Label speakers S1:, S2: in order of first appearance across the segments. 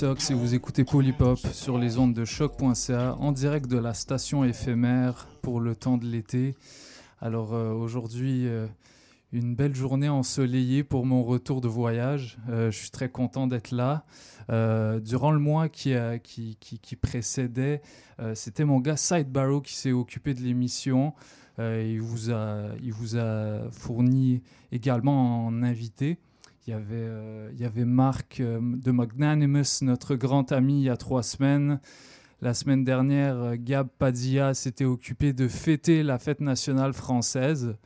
S1: et vous écoutez Polypop sur les ondes de choc.ca en direct de la station éphémère pour le temps de l'été. Alors euh, aujourd'hui, euh, une belle journée ensoleillée pour mon retour de voyage. Euh, je suis très content d'être là. durant le mois qui, qui, qui, précédait, c'était mon gars Sidebarrow qui s'est occupé de l'émission. il, vous a, il vous a fourni également en invité. Il y avait, euh, il y avait Marc euh, de Magnanimous, notre grand ami, il y a trois semaines. La semaine dernière, euh, Gab Padilla s'était occupé de fêter la fête nationale française.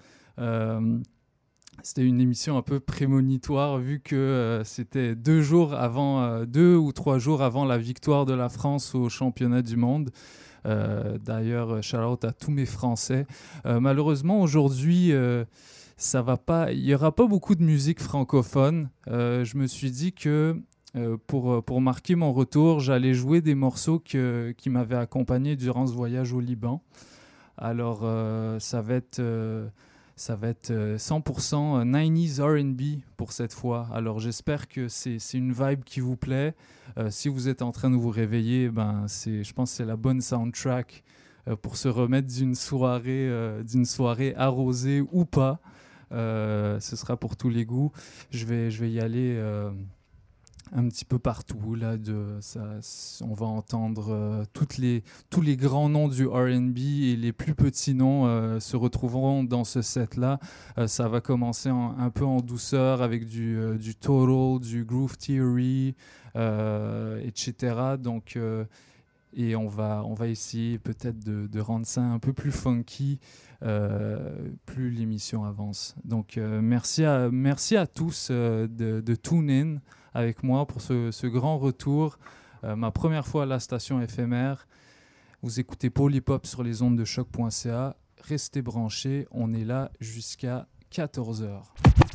S1: c'était une émission un peu prémonitoire vu que c'était deux jours avant, deux ou trois jours avant la victoire de la France au championnat du monde. D'ailleurs, shout out à tous mes Français. malheureusement, aujourd'hui, ça va pas, il y aura pas beaucoup de musique francophone. Euh, je me suis dit que euh, pour, euh, pour marquer mon retour, j'allais jouer des morceaux qui m'avaient accompagné durant ce voyage au Liban. Alors, ça va être, ça va être 100% 90s RB pour cette fois. Alors, j'espère que c'est une vibe qui vous plaît. si vous êtes en train de vous réveiller, ben, je pense que c'est la bonne soundtrack pour se remettre d'une soirée, d'une soirée arrosée ou pas. Euh, ce sera pour tous les goûts. Je vais, je vais y aller euh, un petit peu partout. Là, on va entendre euh, les, tous les grands noms du RB et les plus petits noms se retrouveront dans ce set-là. ça va commencer un peu en douceur avec du, du Total, du Groove Theory, etc. Donc, et on va, on va essayer peut-être de, rendre ça un peu plus funky euh, plus l'émission avance. Donc euh, merci, à, merci à tous euh, de, de tune in avec moi pour ce, grand retour. ma première fois à la station éphémère. Vous écoutez Polypop sur les ondes de choc.ca. Restez branchés, on est là jusqu'à 14h.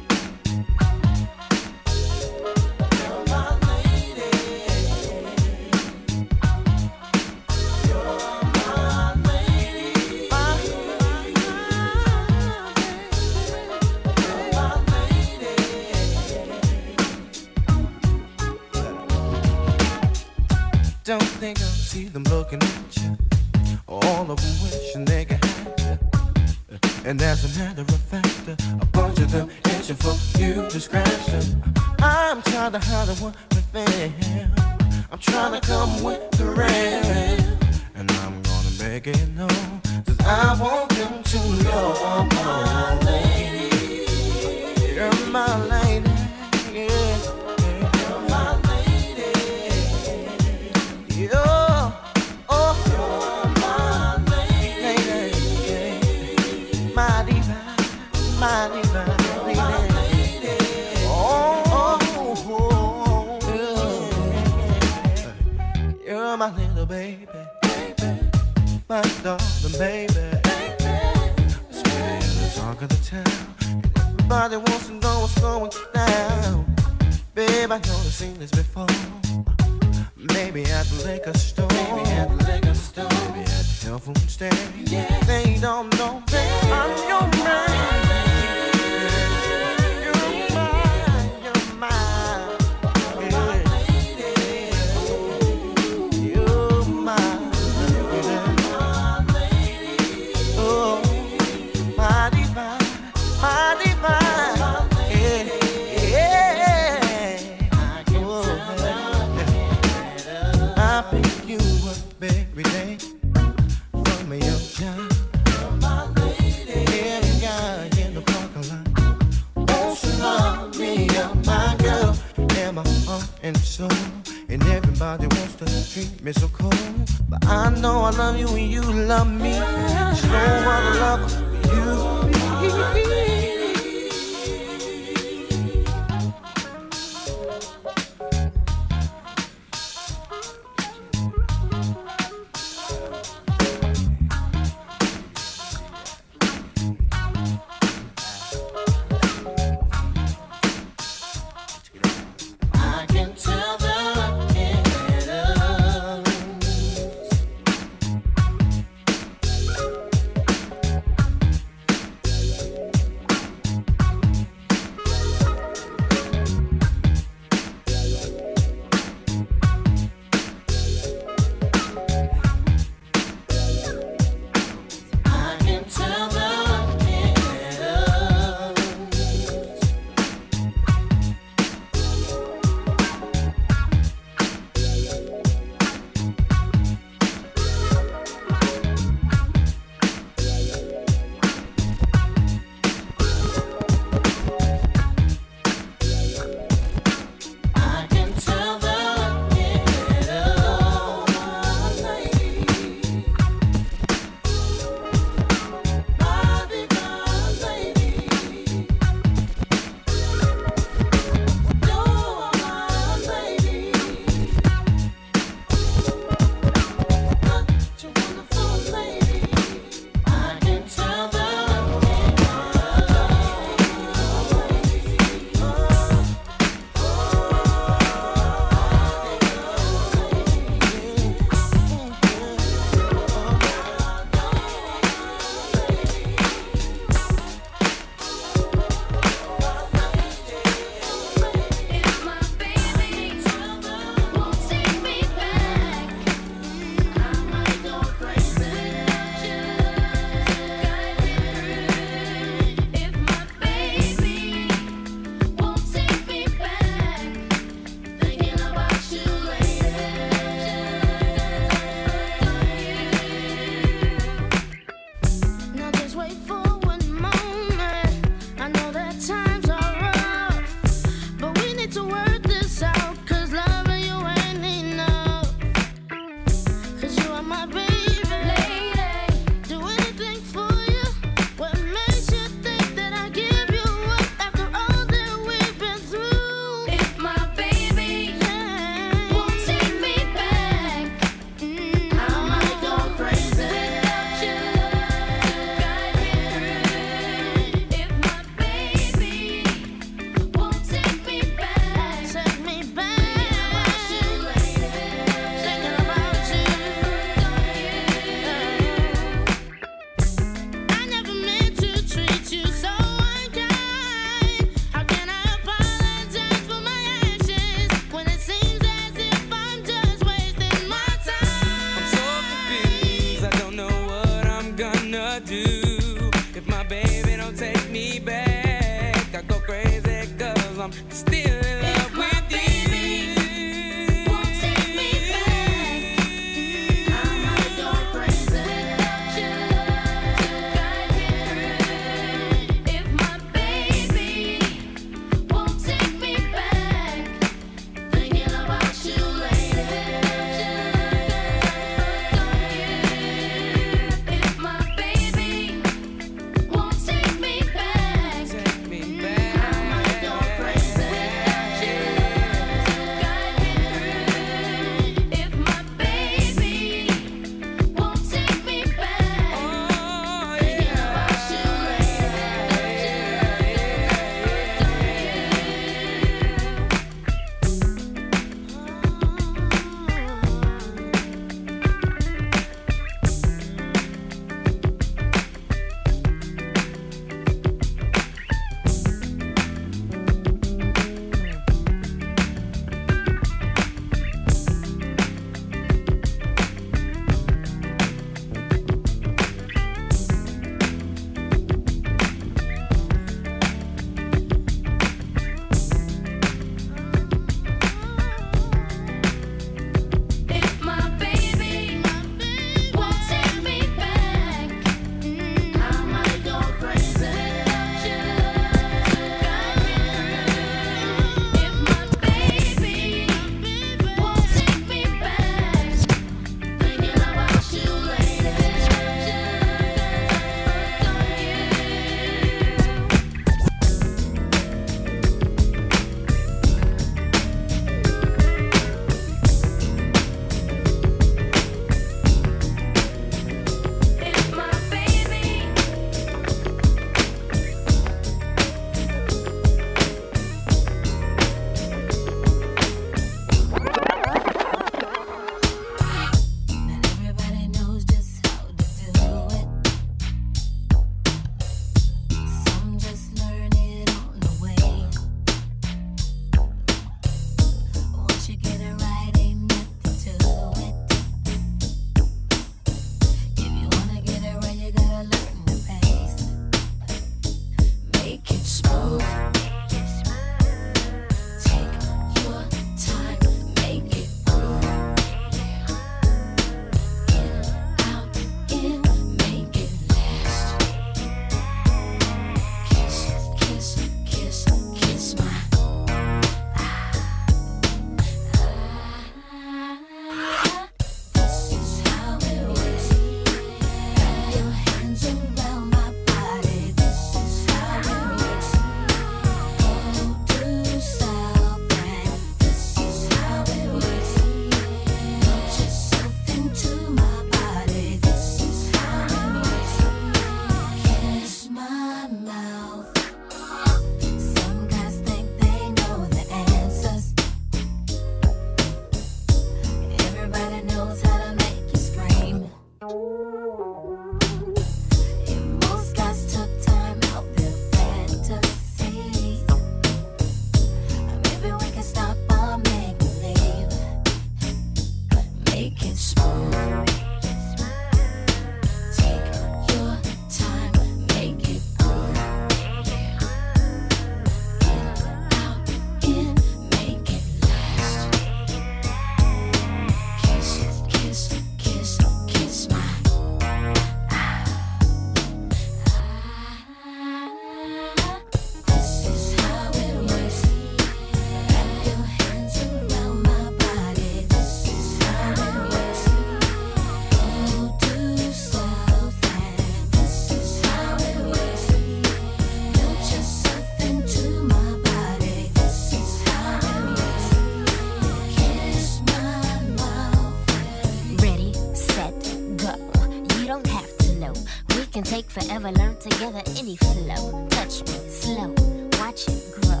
S2: Together any flow. Touch me slow, watch it grow.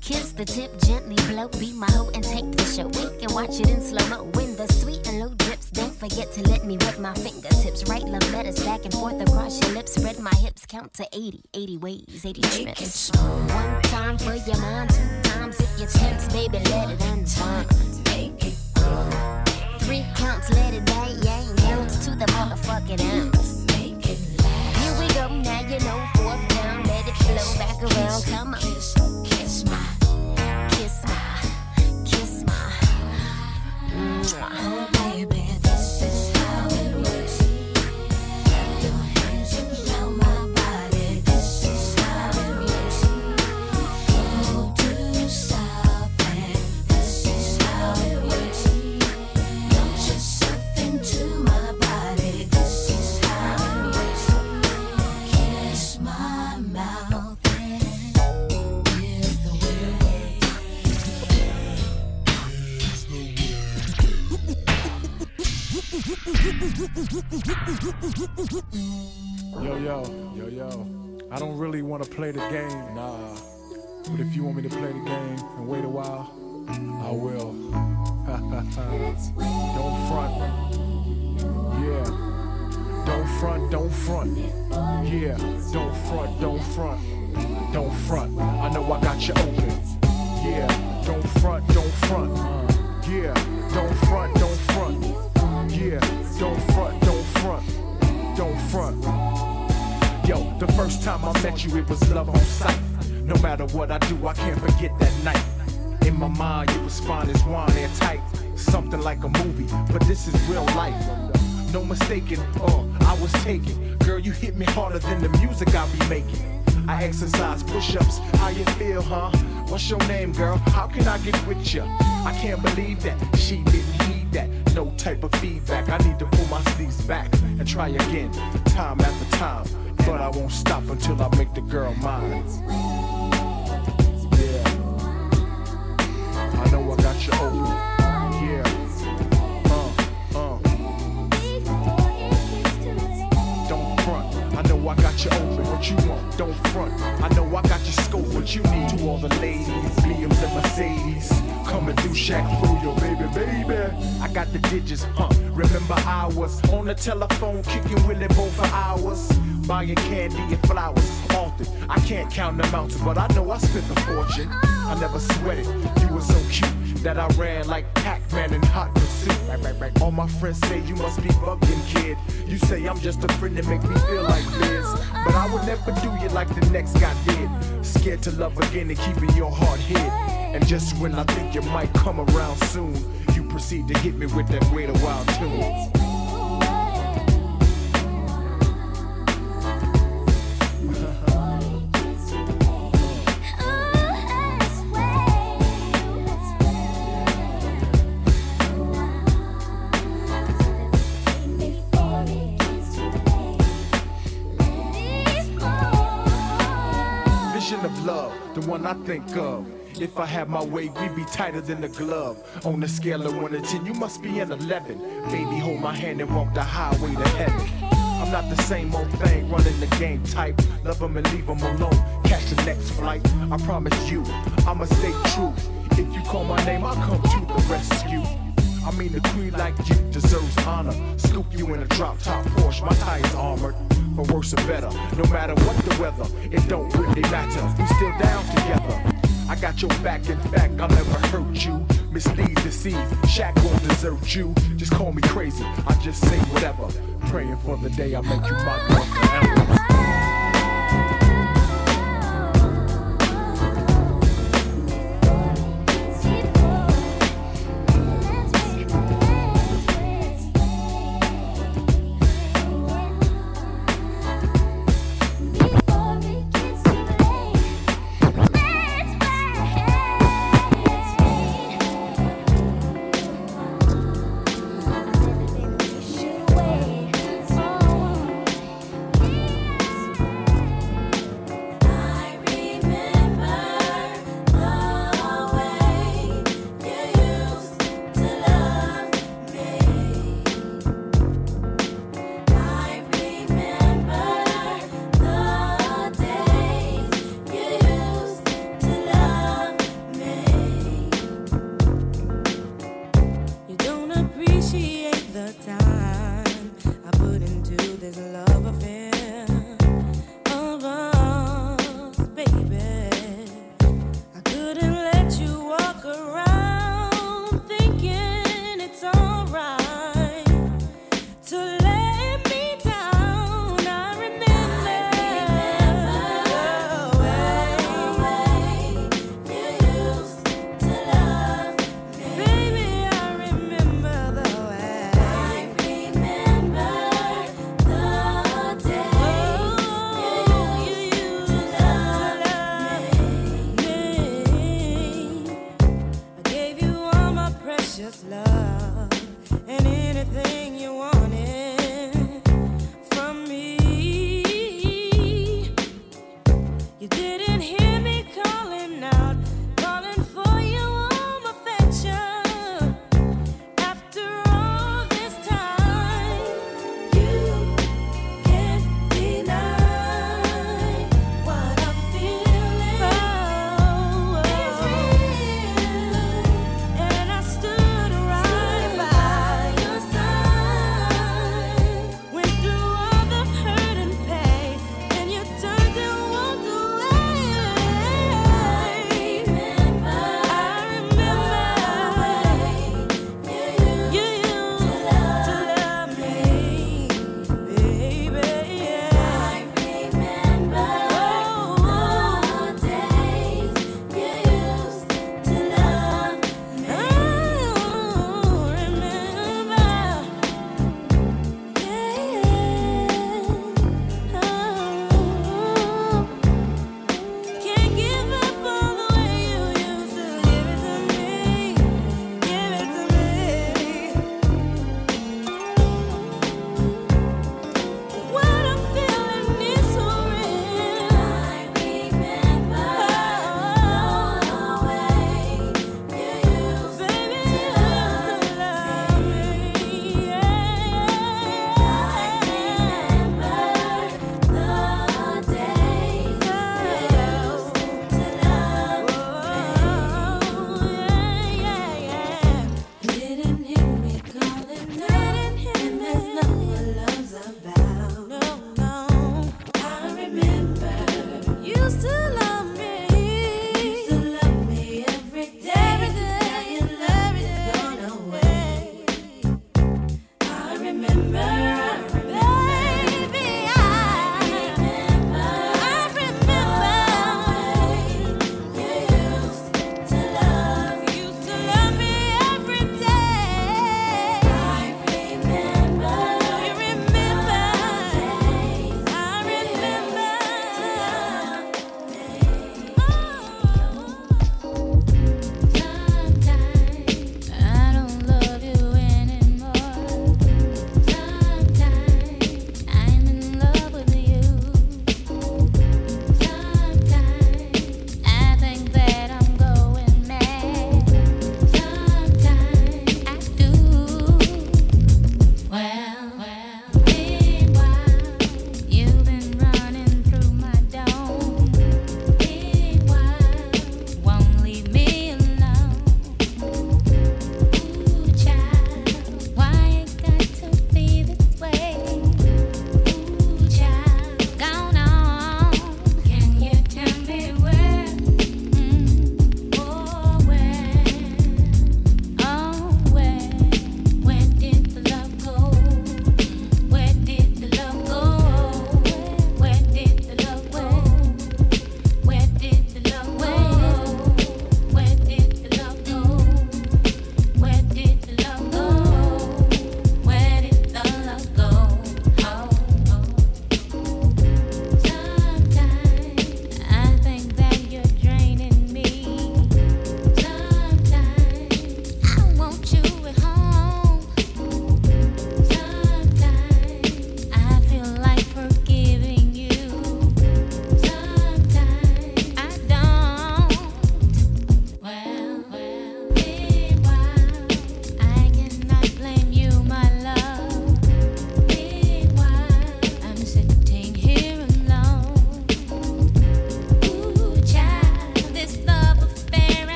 S2: Kiss the tip, gently blow, be my hoe and take the show. We can watch it in slow mo when the sweet and low drips. Don't forget to let me wet my fingertips. Write love letters back and forth across your lips. Spread my hips, count to 80, 80 ways, 80 trips.
S3: Game and wait a while, I will. don't front. Yeah. Don't front, don't front. Yeah. Don't front, don't front. Don't front. I know I got you open. Yeah. Don't front, don't front. Yeah. Don't front, don't front. Yeah. Don't front, don't front. Don't front. Yo, the first time I met you, it was love on sight. No matter what I do, I can't forget that night. In my mind, you was fine as wine, airtight. Something like a movie, but this is real life. No mistaking, oh, I was taken. Girl, you hit me harder than the music I be making. I exercise push-ups, how you feel, huh? What's your name, girl? How can I get with ya? I can't believe that she didn't heed that. No type of feedback. I need to pull my sleeves back and try again, time after time. But I won't stop until I make the girl mine. You open. Don't front. I know I got you open. What you want? Don't front. I know I got you scope. What you need? To all the ladies, BMs and Mercedes. Coming through Shack for your baby, baby. I got the digits, huh? Remember I was on the telephone kicking Willie Bow for hours. Buying candy and flowers often. I can't count the amounts, but I know I spent a fortune. I never sweated. You were so cute that I ran like Pac-Man in hot pursuit. Right, right, right. All my friends say you must be bugging, kid. You say I'm just a friend that make me feel like this, but I would never do you like the next guy did. Scared to love again and keeping your heart hid. And just when I think you might come around soon, you proceed to hit me with that wait a while tune. Think of. If I had my way, we'd be tighter than a glove. On the scale of 1 to 10, you must be an 11. Baby, hold my hand and walk the highway to heaven. I'm not the same old thing, running the game type. Love 'em and leave 'em alone. Catch the next flight. I promise you, I'ma stay true. If you call my name, I'll come to the rescue. I mean, a queen like you deserves honor. Scoop you in a drop top Porsche, my tires armored. For worse or better, no matter what the weather, it don't really matter. We still down together. I got your back, in fact, I'll never hurt you. Mislead, deceive, Shaq won't desert you. Just call me crazy, I just say whatever. Praying for the day I make you my girl forever.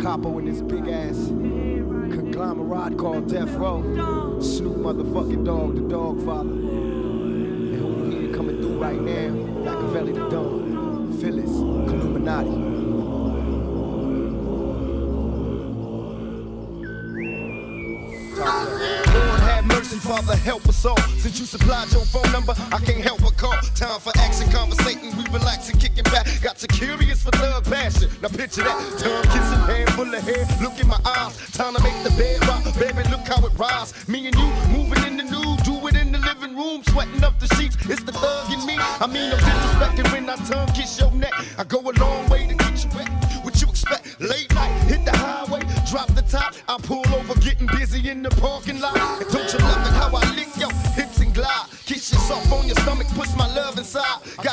S4: Capo and his big ass conglomerate called Death Row. Snoop motherfucking Dogg, the dog father. And who here coming through right now? Makaveli the Phyllis, Illuminati.
S5: Father, help us all you supplied your phone number. I can't help but call. Time for action, conversating. We relaxing, kicking back. Got you curious for love, passion. Now picture that. Tongue kissing, hand full of hair. Look in my eyes. Time to make the bed rock. Baby, look how it rides. Me and you moving in the new. Do it in the living room. Sweating up the sheets. It's the thug in me. I mean, I'm disrespecting when I tongue kiss your neck. I go a long way to get you wet. What you expect? Late night, hit the highway. Drop the top. I pull over, getting busy in the parking lot.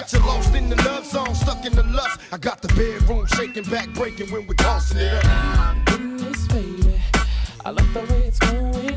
S5: Got you lost in the love song, stuck in the lust. I got the bedroom shaking, back breaking when we're tossing it up.
S6: Goodness, baby, I love the way it's going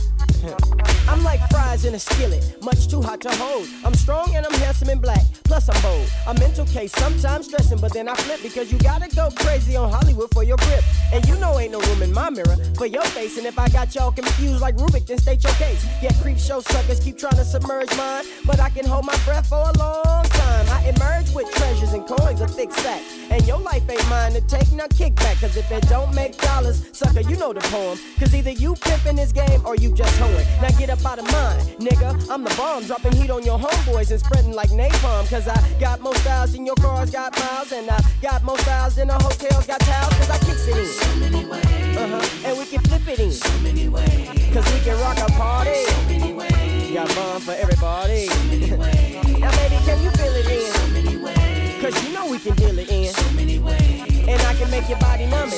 S6: Like
S7: fries in a skillet, much too hot to hold. I'm strong and I'm handsome and black, plus I'm bold. A mental case, sometimes stressing, but then I flip because you gotta go crazy on Hollywood for your grip. And you know ain't no room in my mirror for your face. And if I got y'all confused like Rubik, then state your case. Yeah, creep show suckers keep trying to submerge mine, but I can hold my breath for a long time. I emerge with treasures and coins, a thick sack. And your life ain't mine to take no kickback. Cause if it don't make dollars, sucker, you know the poem. Cause either you pimpin' this game or you just hoeing. Now get up out of mine, nigga. I'm the bomb, dropping heat on your homeboys and spreading like napalm. Cause I got more styles than your cars got miles. And I got more styles than the hotels got towels. Cause I kicks it in. So many ways. Uh-huh. And we can flip it in. So many ways. Cause we can rock a party. So many ways. Got bomb for everybody. So many ways. now baby, can you feel it in? So. Cause you know we can deal it in. So. And I can make your body numb. So.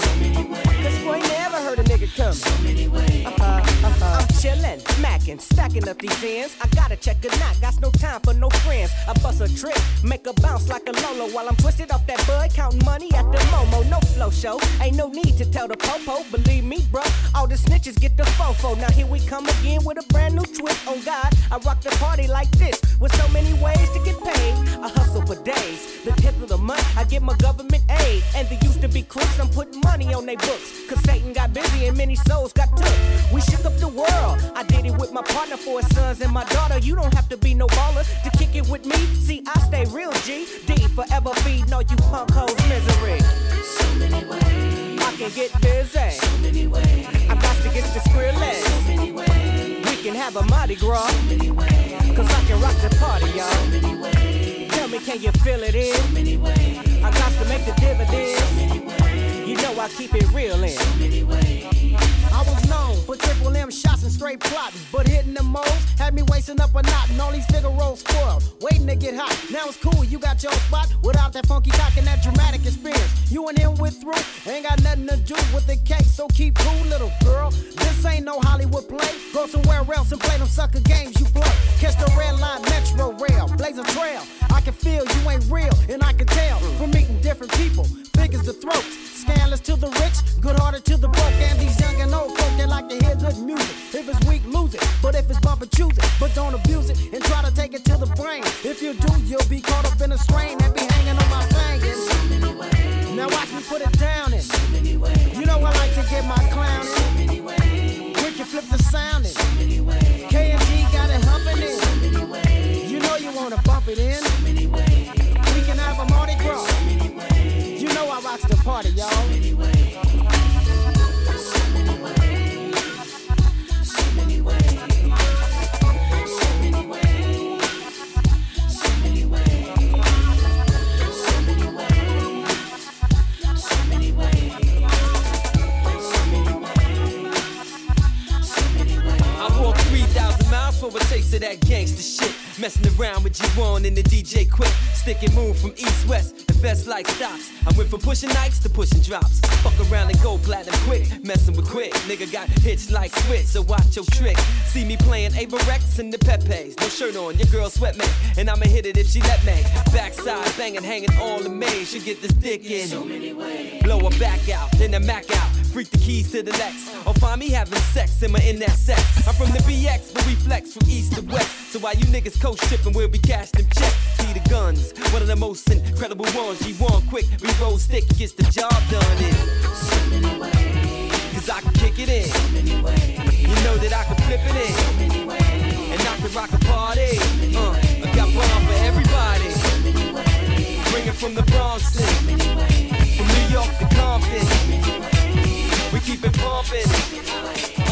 S7: Cause never heard a nigga. So. Uh-huh, uh-huh. I'm chillin', mackin', stacking up these ends. I gotta check a knot, got no time for no friends. I bust a trick, make a bounce like a Lolo while I'm twisted off that bud, counting money at the Momo. No flow show, ain't no need to tell the popo. Believe me, bro, all the snitches get the fofo. Now here we come again with a brand new twist. On God, I rock the party like this with so many ways to get paid. I hustle for days. The tip of the month, I get my government aid. And there used to be crooks, I'm putting money on they books. Cause Satan got busy and many souls got took. We shook up the world. I did it with my partner for his sons and my daughter. You don't have to be no baller to kick it with me. See, I stay real G. D forever feeding all you punk hoes misery. So many ways. I can get busy. So many ways. I got to get the squirrely. So many ways. We can have a Mardi Gras. So many ways. Cause I can rock the party, y'all. So many ways. Tell me, can you feel it in? So many ways. I got to make the dividends. Know I keep it real in. I was known for triple M shots and straight plotting, but hitting the moles had me wasting up a knot, and all these figure rolls spoiled, waiting to get hot. Now it's cool, you got your spot without that funky cock and that dramatic experience. You and him went through, ain't got nothing to do with the cake, so keep cool, little girl. This ain't no Hollywood play. Go somewhere else and play them sucker games you play. Catch the red line, metro rail, blaze a trail. I can feel you ain't real, and I can tell from meeting different people. Figures the throats, scandalous to the rich, good hearted to the broke, and these young and old folk they like to hear good music. If it's weak, lose it. But if it's bumper, choose it. But don't abuse it and try to take it to the brain. If you do, you'll be caught up in a strain and be hanging on my fingers. So. Now watch me put it down in. So. You know I like to get my clown in. So many ways. Quick and flip the sound in. So many ways. K and G got it humping in. So. You know you wanna bump it in. party, y'all. So many ways. So for taste of
S8: that gangster shit. Messing around with G1 and the DJ Quik. Stick and move from east west. Invest like stocks. I went from pushing nights to pushing drops. Fuck around and go platinum quick. Messing with Quik. Nigga got hits like switch, so watch your trick. See me playing Ava Rex and the Pepe's. No shirt on, your girl sweat me. And I'ma hit it if she let me. Backside banging, hanging all the main. She get this dick in. So many ways. Blow her back out, then the Mac out. Freak the keys to the Lex. Or find me having sex in my in that sex. I'm from the BX, but we flex from east to west. So why you niggas coast we'll be cash checks. See the guns, one of the most incredible ones. G1 Quik, we roll stick, gets the job done in. So many ways. Cause I can kick it in. So many ways. You know that I can flip it in. So many ways. And I can rock a party. Uh, I got bomb for everybody. So many ways. Bring it from the Bronx. So many ways. From New York to Compton. So many ways. We keep it pumping. Uh.
S9: Look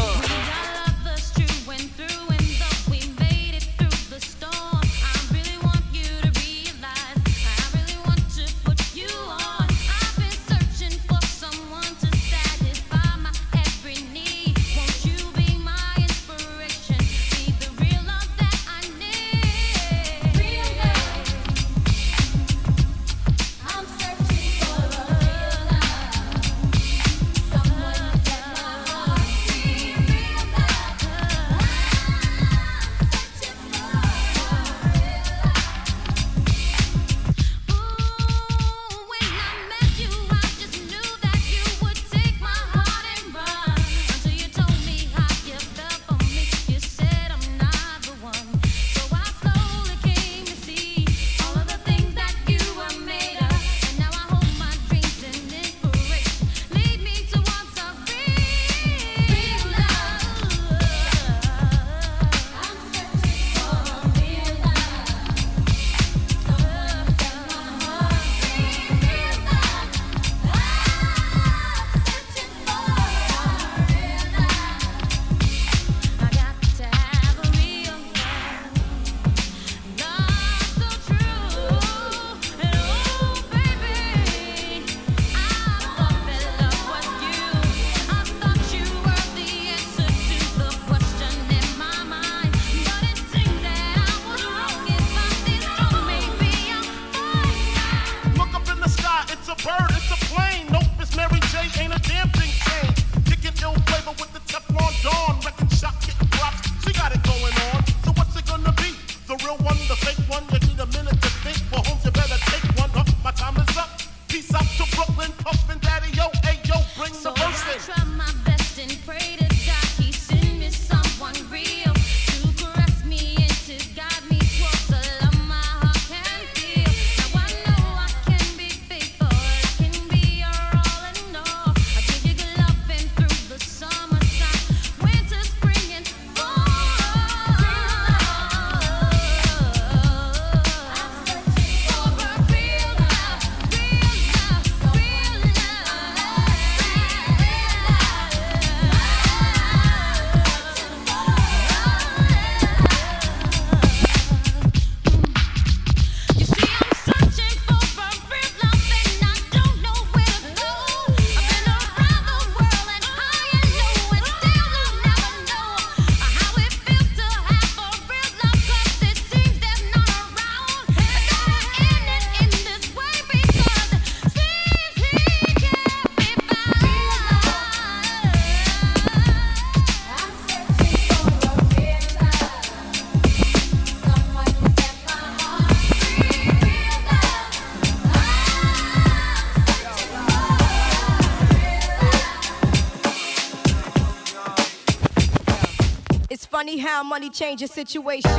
S10: funny how money changes situation.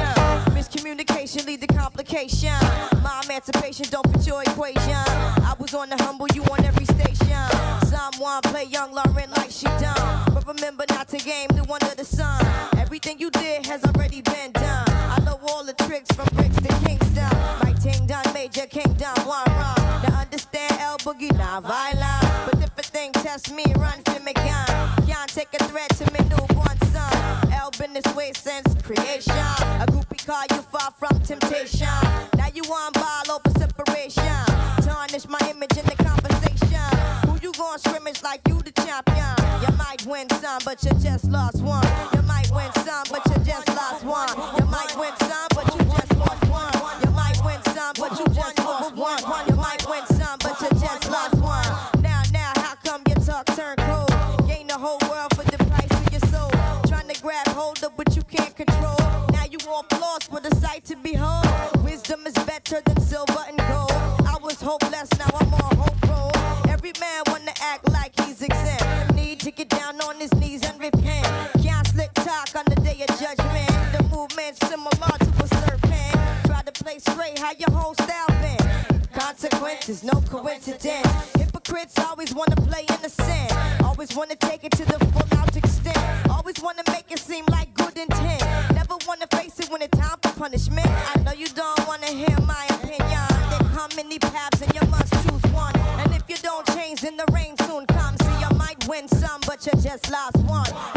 S10: Miscommunication lead to complication. My emancipation don't fit your equation. I was on the humble, you on every station. Someone play young Lauryn like she done. But remember not to game the one under the sun. Everything you did has already been done. I know all the tricks from bricks to Kingston. My ting done major kingdom one wrong. Now understand L Boogie, not. Win you just lost wanna make it seem like good intent. Never wanna face it when it's time for punishment. I know you don't wanna hear my opinion. Then how many paths and you must choose one. And if you don't change, then the rain soon comes. See, you might win some, but you just lost one.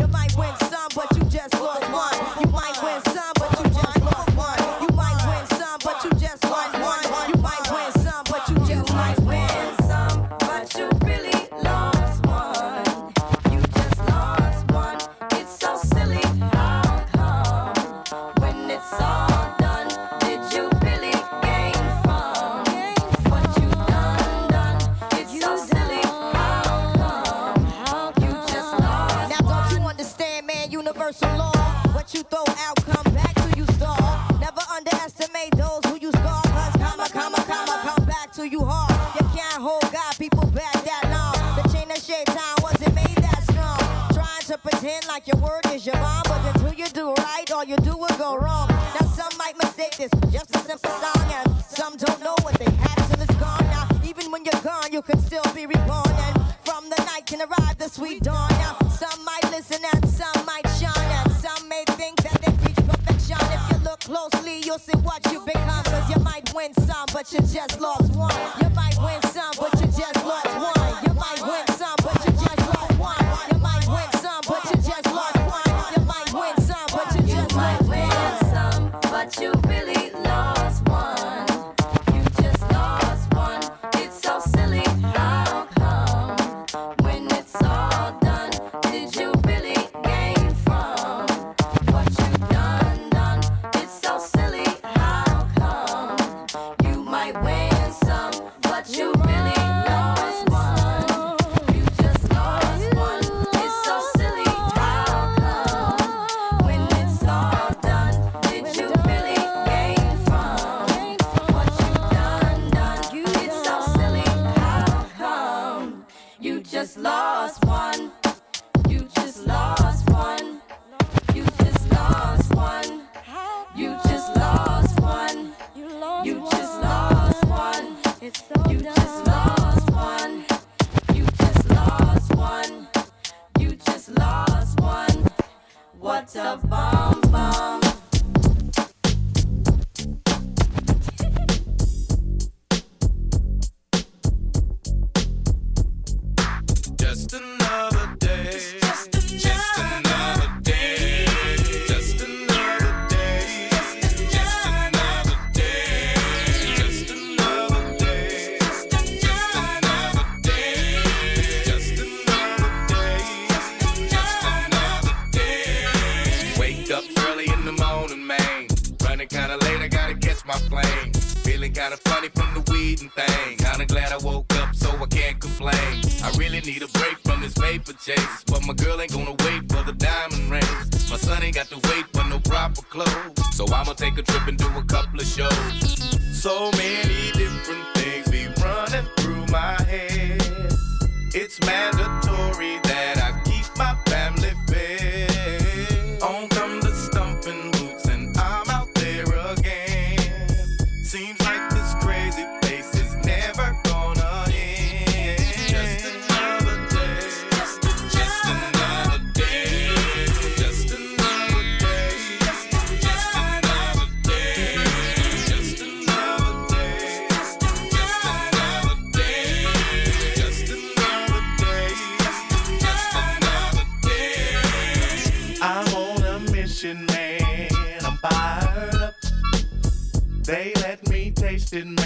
S10: didn't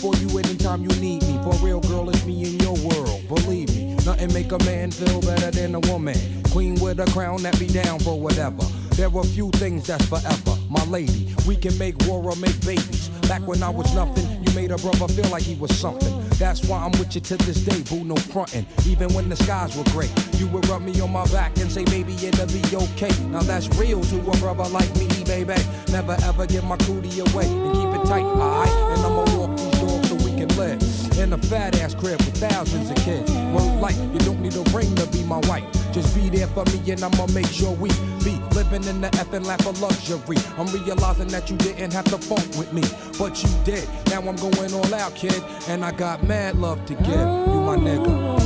S10: for you
S4: anytime you need me. For real, girl, it's me in your world. Believe me, nothing make a man feel better than a woman. Queen with a crown that be down for whatever. There are few things that's forever. My lady, we can make war or make babies. Back when I was nothing, you made a brother feel like he was something. That's why I'm with you to this day, boo, no frontin'. Even when the skies were gray, you would rub me on my back and say, baby, it'll be okay. Now that's real to a brother like me, baby. Never ever give my cootie away and keep it tight, alright? And I'ma walk these dogs so we can live in a fat ass crib with thousands of kids. Word like you don't need a ring to be my wife. Just be there for me and I'ma make sure we be living in the effing lap of luxury. I'm realizing that you didn't have to funk with me, but you did. Now I'm going all out, kid, and I got mad love to give. You my nigga.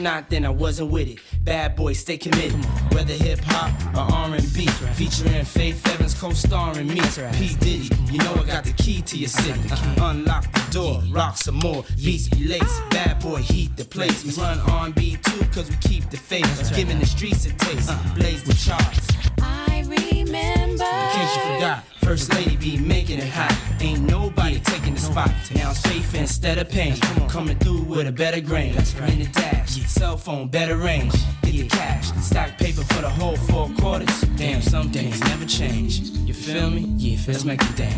S11: not, then I wasn't with it. Bad boy, stay committed. Whether hip hop or R&B, right. featuring Faith Evans co-starring me. Right. P Diddy, you know I got the key to your city. The uh, uh-huh. unlock the door, rock some more. Beats be lace, bad boy, heat the place. We run R&B too, cause we keep the faith. Right. Giving the streets a taste, uh, blaze the charts.
S12: I remember.
S11: In case you forgot. First lady be making it hot. Ain't nobody taking the spot. Now safe instead of pain. Coming through with a better grain. That's right. In. Cell phone, better range. Get the cash. stack paper for the whole four quarters. Damn, some things never change. You feel me? Yeah, let's make it dance.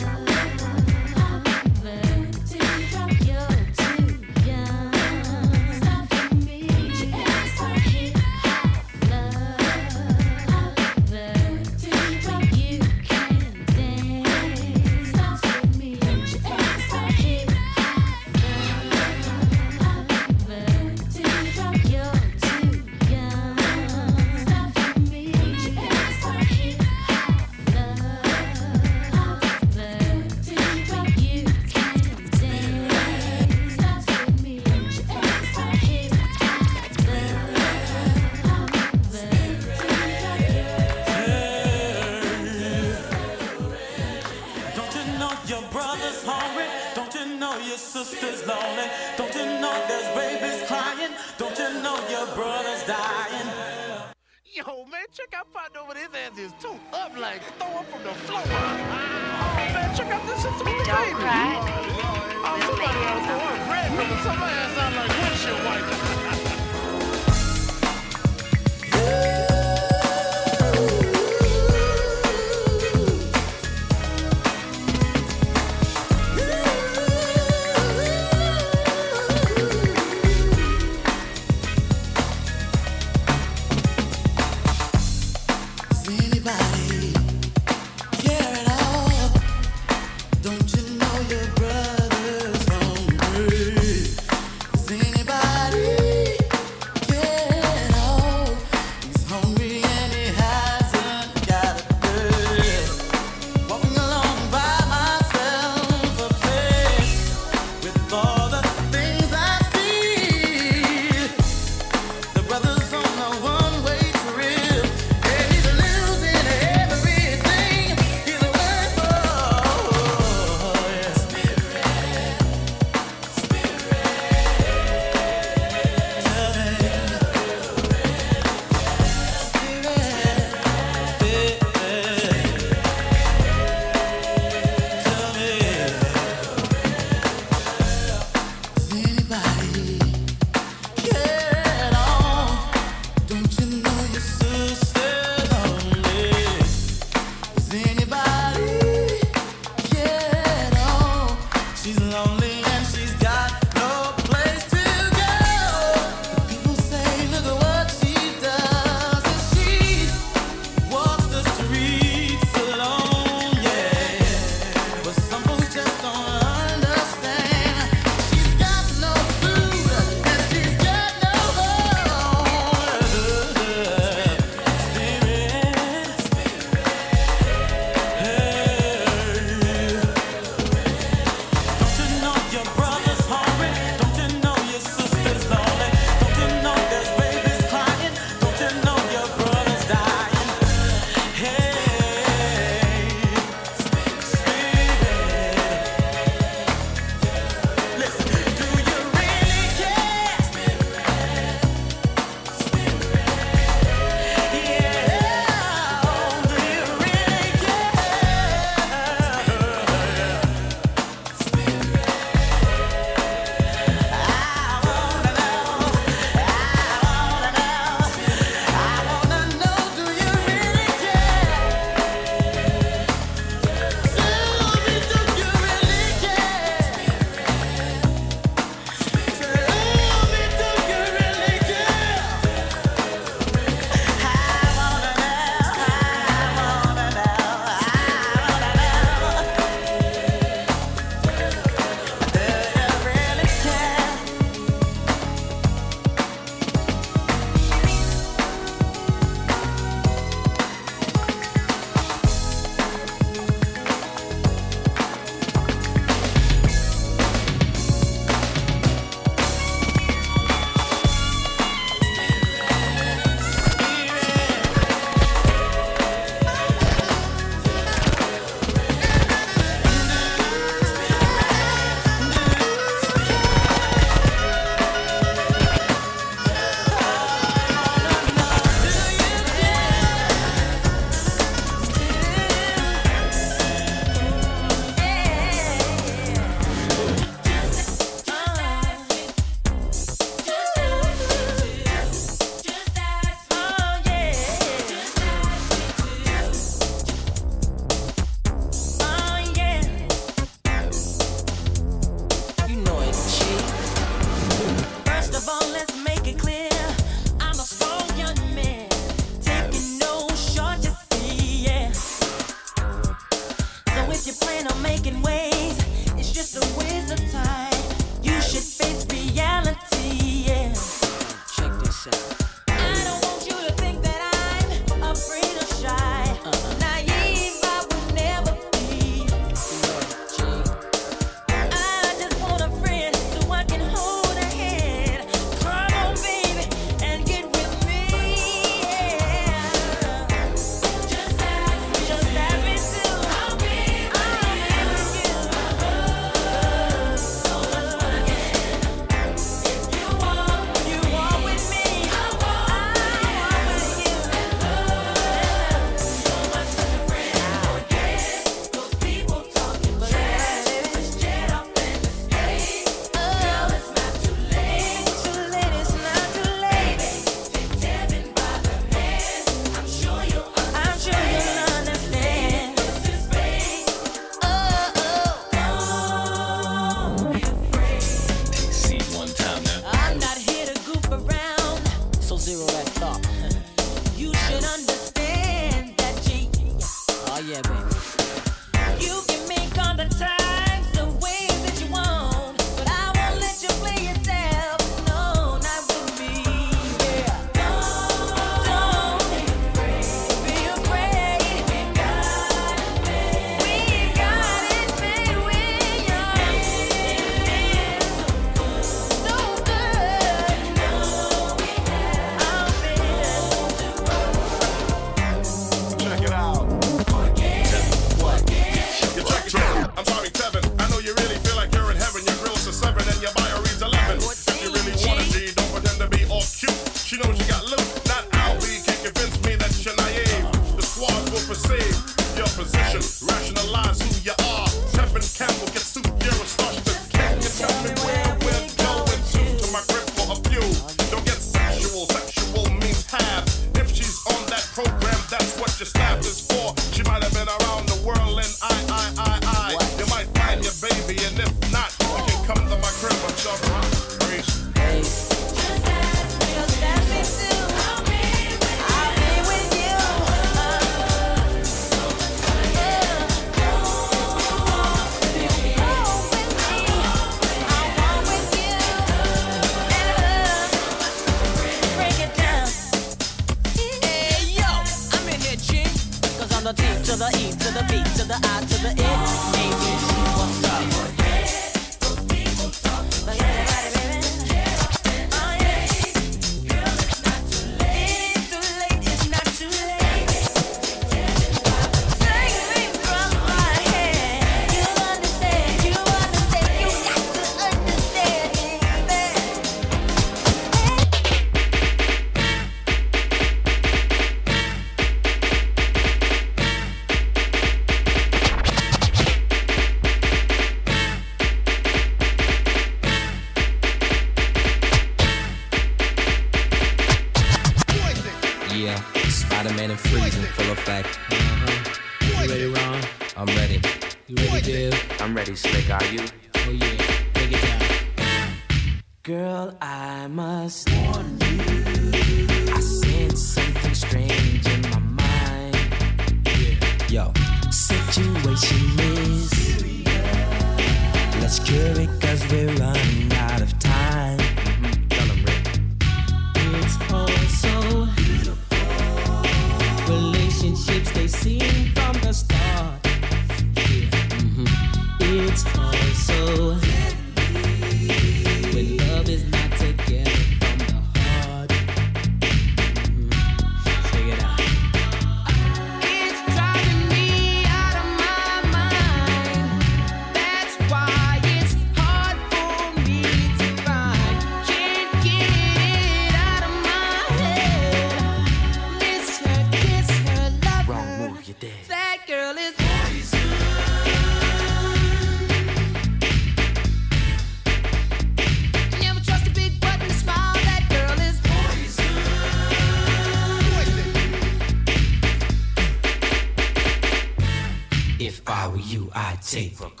S12: Same. recorder.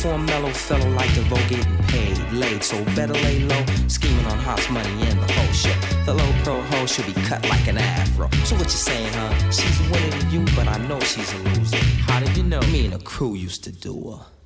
S12: for a
S13: mellow fellow like the vote getting paid, late, So better lay low, scheming on hot money and the whole shit. The low pro hoe should be cut like an afro. So what you saying, huh? She's winning to you, but I know she's a loser. How did you know? Me and the crew used to do her.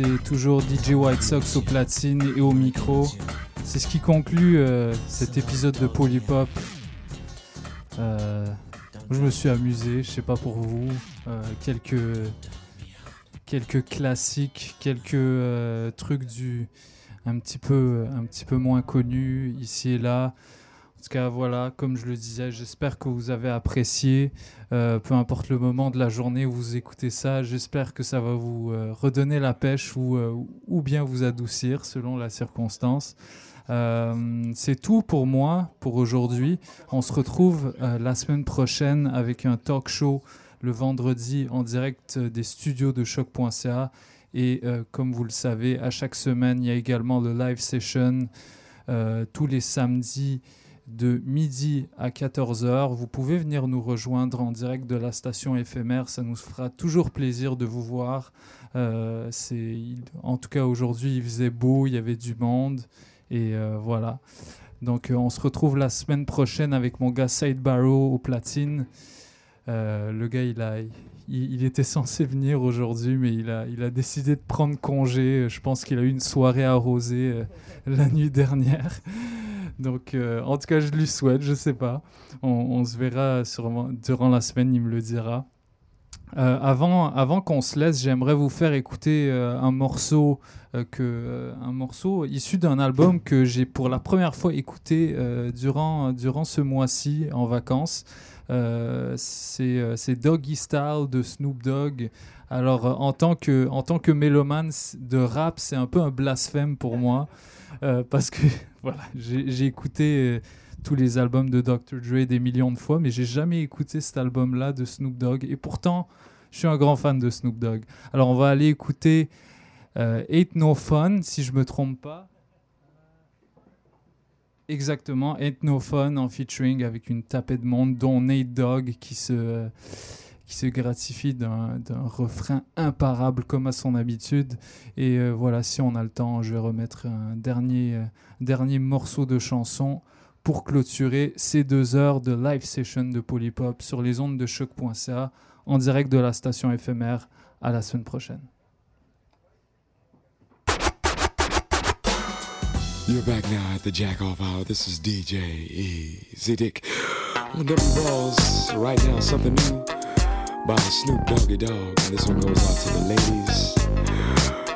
S1: C'est toujours DJ White Sox au platine et au micro. C'est ce qui conclut euh, cet épisode de Polypop. Euh, je me suis amusé, je sais pas pour vous. Euh, quelques, quelques classiques, quelques trucs du un petit peu un petit peu moins connus ici et là. En tout cas, voilà, comme je le disais, j'espère que vous avez apprécié. Euh, peu importe le moment de la journée où vous écoutez ça, j'espère que ça va vous euh, redonner la pêche ou, euh, ou bien vous adoucir selon la circonstance. C'est tout pour moi pour aujourd'hui. On se retrouve la semaine prochaine avec un talk show le vendredi en direct des studios de choc.ca. Et comme vous le savez, à chaque semaine, il y a également le live session tous les samedis de midi à 14h. Vous pouvez venir nous rejoindre en direct de la station éphémère. Ça nous fera toujours plaisir de vous voir. Euh, en tout cas, aujourd'hui, il faisait beau, il y avait du monde. Et euh, voilà. Donc, euh, on se retrouve la semaine prochaine avec mon gars Said Barrow au platine. Le gars, il, a, il, il était censé venir aujourd'hui, mais il a, il a décidé de prendre congé. Je pense qu'il a eu une soirée arrosée euh, la nuit dernière. Donc, euh, en tout cas, je lui souhaite, je sais pas. On, on se verra sûrement durant la semaine, il me le dira. Euh, avant avant qu'on se laisse, j'aimerais vous faire écouter euh, un morceau euh, que un morceau issu d'un album que j'ai pour la première fois écouté durant durant ce mois-ci en vacances. Euh, c'est euh, c'est Doggy Style de Snoop Dogg. Alors euh, en tant que en tant que mélomane de rap, c'est un peu un blasphème pour moi parce que voilà, j'ai écouté tous les albums de Dr. Dre des millions de fois, mais j'ai jamais écouté cet album-là de Snoop Dogg. Et pourtant, je suis un grand fan de Snoop Dogg. Alors, on va aller écouter euh, No Fun, si je me trompe pas. Exactement, Fun en featuring avec une tapée de monde, dont Nate Dogg qui se, qui se gratifie d'un refrain imparable comme à son habitude. Et euh, voilà, si on a le temps, je vais remettre un dernier, euh, dernier morceau de chanson pour clôturer ces deux heures de live session de Polypop sur les ondes de choc.ca en direct de la station éphémère. À la semaine prochaine.
S14: You're back now at the Jack Off Hour. This is DJ Easy Dick on them balls. Right now, something new by Snoop Doggy Dogg. And this one goes out to the ladies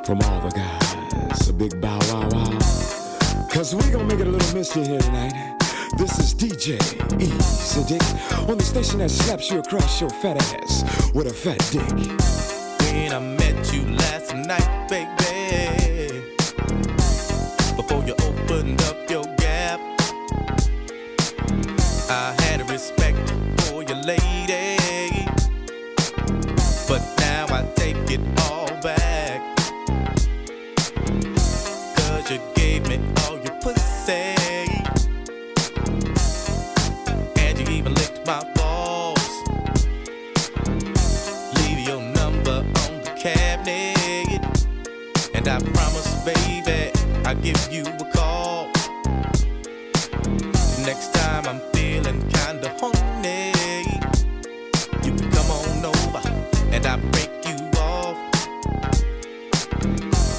S14: from all the guys. A big bow wow wow. Cause we gonna make it a little misty here tonight. This is DJ Easy Dick on the station that slaps you across your fat ass with a fat dick.
S15: When I met you last night, baby. I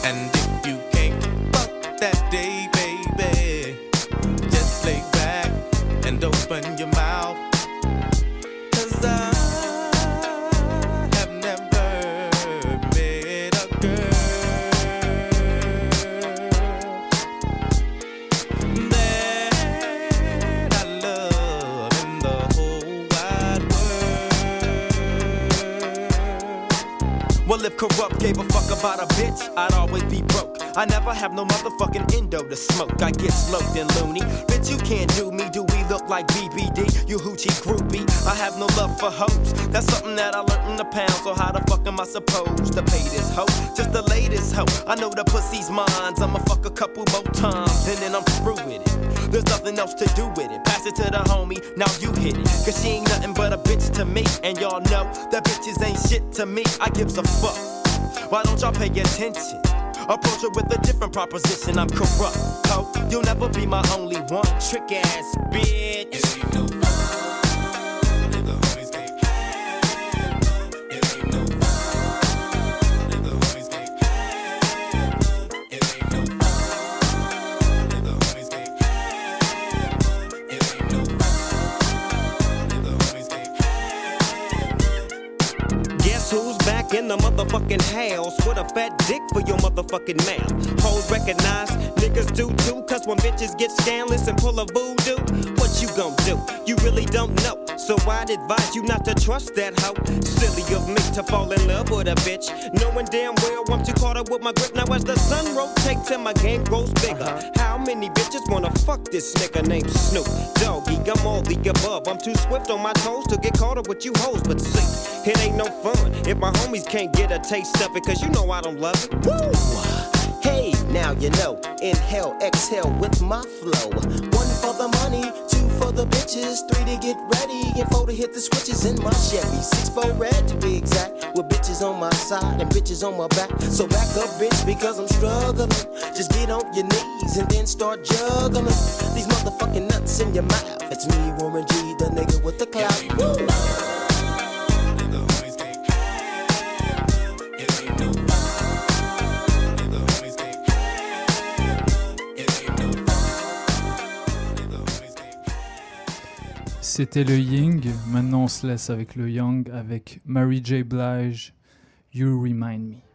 S15: And
S8: corrupt gave a fuck about a bitch, I'd always be broke. I never have no motherfucking endo to smoke. I get sloped and loony. Bitch, you can't do me. Do we look like BBD? You hoochie groupie. I have no love for hoes. That's something that I learned in the pound. So how the fuck am I supposed to pay this hoe? Just the latest hoe. I know the pussy's mine. I'ma fuck a couple more times and then I'm through with it. There's nothing else to do with it. Pass it to the homie. Now you hit it. Cause she ain't nothing but a bitch to me. And y'all know that bitches ain't shit to me. I gives a fuck. Why don't y'all pay attention? Approach her with a different proposition. I'm corrupt, ho. You'll never be my only one. Trick ass bitch. Guess who's back in the motherfucking house with a fat dick for your motherfucking mouth? Hoes recognize, niggas do too, cause when bitches get scandalous and pull a voodoo, gon' do? You really don't know. So I'd advise you not to trust that hoe. Silly of me to fall in love with a bitch. Knowing damn well I'm too caught up with my grip. Now as the sun rotates and my game grows bigger. Uh-huh. How many bitches wanna fuck this nigga named Snoop? Doggy, I'm all the above. I'm too swift on my toes to get caught up with you hoes. But see, it ain't no fun if my homies can't get a taste of it. Cause you know I don't love it. Woo! Hey, now you know. Inhale, exhale with my flow. One for the money, the bitches, three to get ready, and four to hit the switches in my Chevy. Six for red to be exact, with bitches on my side and bitches on my back. So back up, bitch, because I'm struggling. Just get on your knees and then start juggling. These motherfucking nuts in your mouth. It's me, Warren G, the nigga with the clout.
S1: C'était le Ying. Maintenant, on se laisse avec le Young avec Mary J. Blige. You remind me.